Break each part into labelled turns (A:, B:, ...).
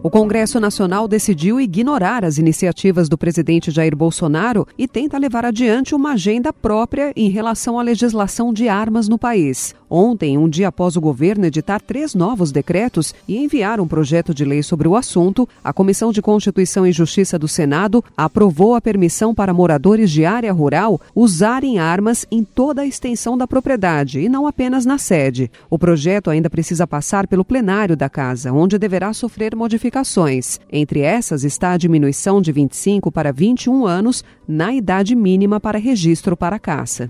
A: O Congresso Nacional decidiu ignorar as iniciativas do presidente Jair Bolsonaro e tenta levar adiante uma agenda própria em relação à legislação de armas no país. Ontem, um dia após o governo editar três novos decretos e enviar um projeto de lei sobre o assunto, a Comissão de Constituição e Justiça do Senado aprovou a permissão para moradores de área rural usarem armas em toda a extensão da propriedade e não apenas na sede. O projeto ainda precisa passar pelo plenário da Casa, onde deverá sofrer modificações. Entre essas está a diminuição de 25 para 21 anos na idade mínima para registro para caça.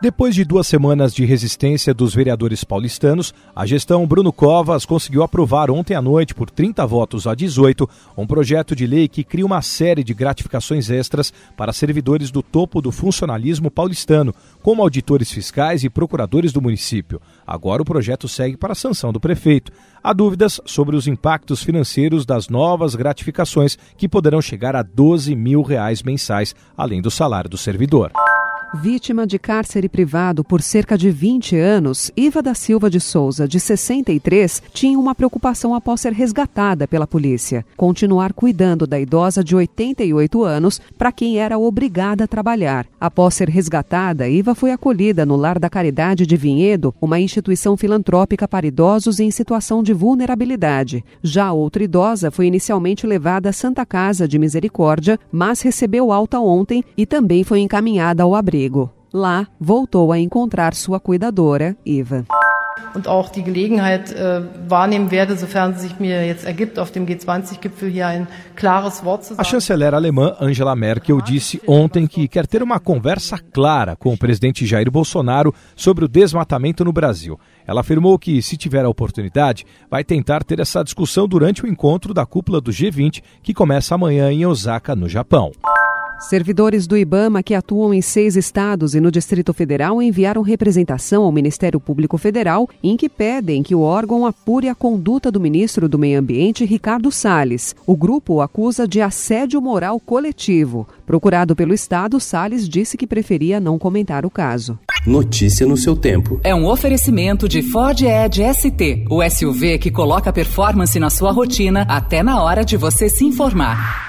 B: Depois de duas semanas de resistência dos vereadores paulistanos, a gestão Bruno Covas conseguiu aprovar ontem à noite, por 30 votos a 18, um projeto de lei que cria uma série de gratificações extras para servidores do topo do funcionalismo paulistano, como auditores fiscais e procuradores do município. Agora o projeto segue para a sanção do prefeito. Há dúvidas sobre os impactos financeiros das novas gratificações, que poderão chegar a 12 mil reais mensais, além do salário do servidor.
A: Vítima de cárcere privado por cerca de 20 anos, Iva da Silva de Souza, de 63, tinha uma preocupação após ser resgatada pela polícia: continuar cuidando da idosa de 88 anos, para quem era obrigada a trabalhar. Após ser resgatada, Iva foi acolhida no Lar da Caridade de Vinhedo, uma instituição filantrópica para idosos em situação de vulnerabilidade. Já outra idosa foi inicialmente levada à Santa Casa de Misericórdia, mas recebeu alta ontem e também foi encaminhada ao abrigo emprego. Lá, voltou a encontrar sua cuidadora, Eva.
C: und auch die Gelegenheit äh, wahrnehmen werde, sofern es sich mir jetzt ergibt, auf dem G20-Gipfel hier ein klares Wort zu sagen.
B: A chanceler alemã Angela Merkel disse ontem que quer ter uma conversa clara com o presidente Jair Bolsonaro sobre o desmatamento no Brasil. Ela afirmou que, se tiver a oportunidade, vai tentar ter essa discussão durante o encontro da cúpula do G20, que começa amanhã em Osaka, no Japão.
A: Servidores do IBAMA que atuam em seis estados e no Distrito Federal enviaram representação ao Ministério Público Federal em que pedem que o órgão apure a conduta do ministro do Meio Ambiente, Ricardo Salles. O grupo o acusa de assédio moral coletivo. Procurado pelo Estado, Salles disse que preferia não comentar o caso.
D: Notícia no seu tempo.
E: É um oferecimento de Ford Edge ST, o SUV que coloca performance na sua rotina até na hora de você se informar.